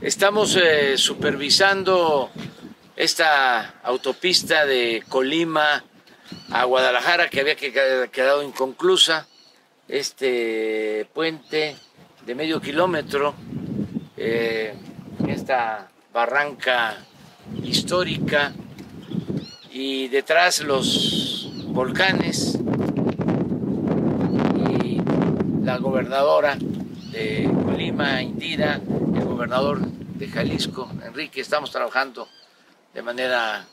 Estamos eh, supervisando esta autopista de Colima a Guadalajara que había quedado inconclusa, este puente de medio kilómetro, eh, esta barranca histórica y detrás los volcanes y la gobernadora de Colima, Indira, el gobernador de Jalisco, Enrique, estamos trabajando de manera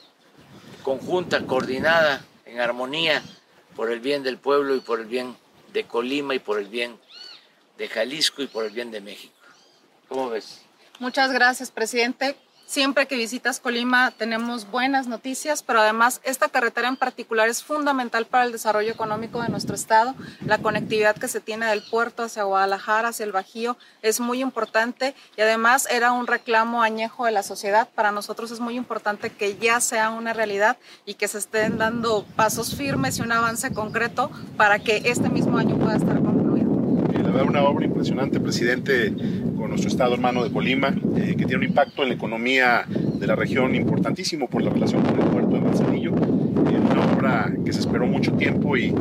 conjunta, coordinada, en armonía, por el bien del pueblo y por el bien de Colima y por el bien de Jalisco y por el bien de México. ¿Cómo ves? Muchas gracias, presidente. Siempre que visitas Colima tenemos buenas noticias, pero además esta carretera en particular es fundamental para el desarrollo económico de nuestro estado. La conectividad que se tiene del puerto hacia Guadalajara, hacia el Bajío, es muy importante y además era un reclamo añejo de la sociedad. Para nosotros es muy importante que ya sea una realidad y que se estén dando pasos firmes y un avance concreto para que este mismo año pueda estar concluido. La verdad, una obra impresionante, presidente nuestro estado hermano de Colima, eh, que tiene un impacto en la economía de la región importantísimo por la relación con el puerto de Manzanillo. Eh, una obra que se esperó mucho tiempo y eh,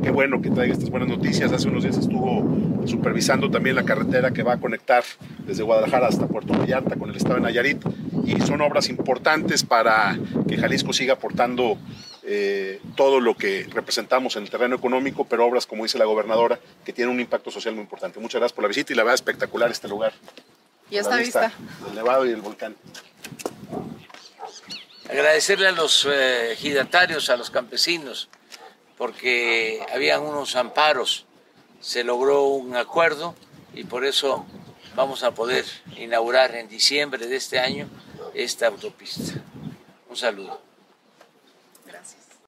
qué bueno que traiga estas buenas noticias. Hace unos días estuvo supervisando también la carretera que va a conectar desde Guadalajara hasta Puerto Vallarta con el estado de Nayarit y son obras importantes para que Jalisco siga aportando eh, todo lo que representamos en el terreno económico, pero obras, como dice la gobernadora, que tienen un impacto social muy importante. Muchas gracias por la visita y la verdad espectacular este lugar. Y esta vista. El Nevado y el volcán. Agradecerle a los eh, ejidatarios, a los campesinos, porque habían unos amparos, se logró un acuerdo y por eso vamos a poder inaugurar en diciembre de este año esta autopista. Un saludo. Gracias.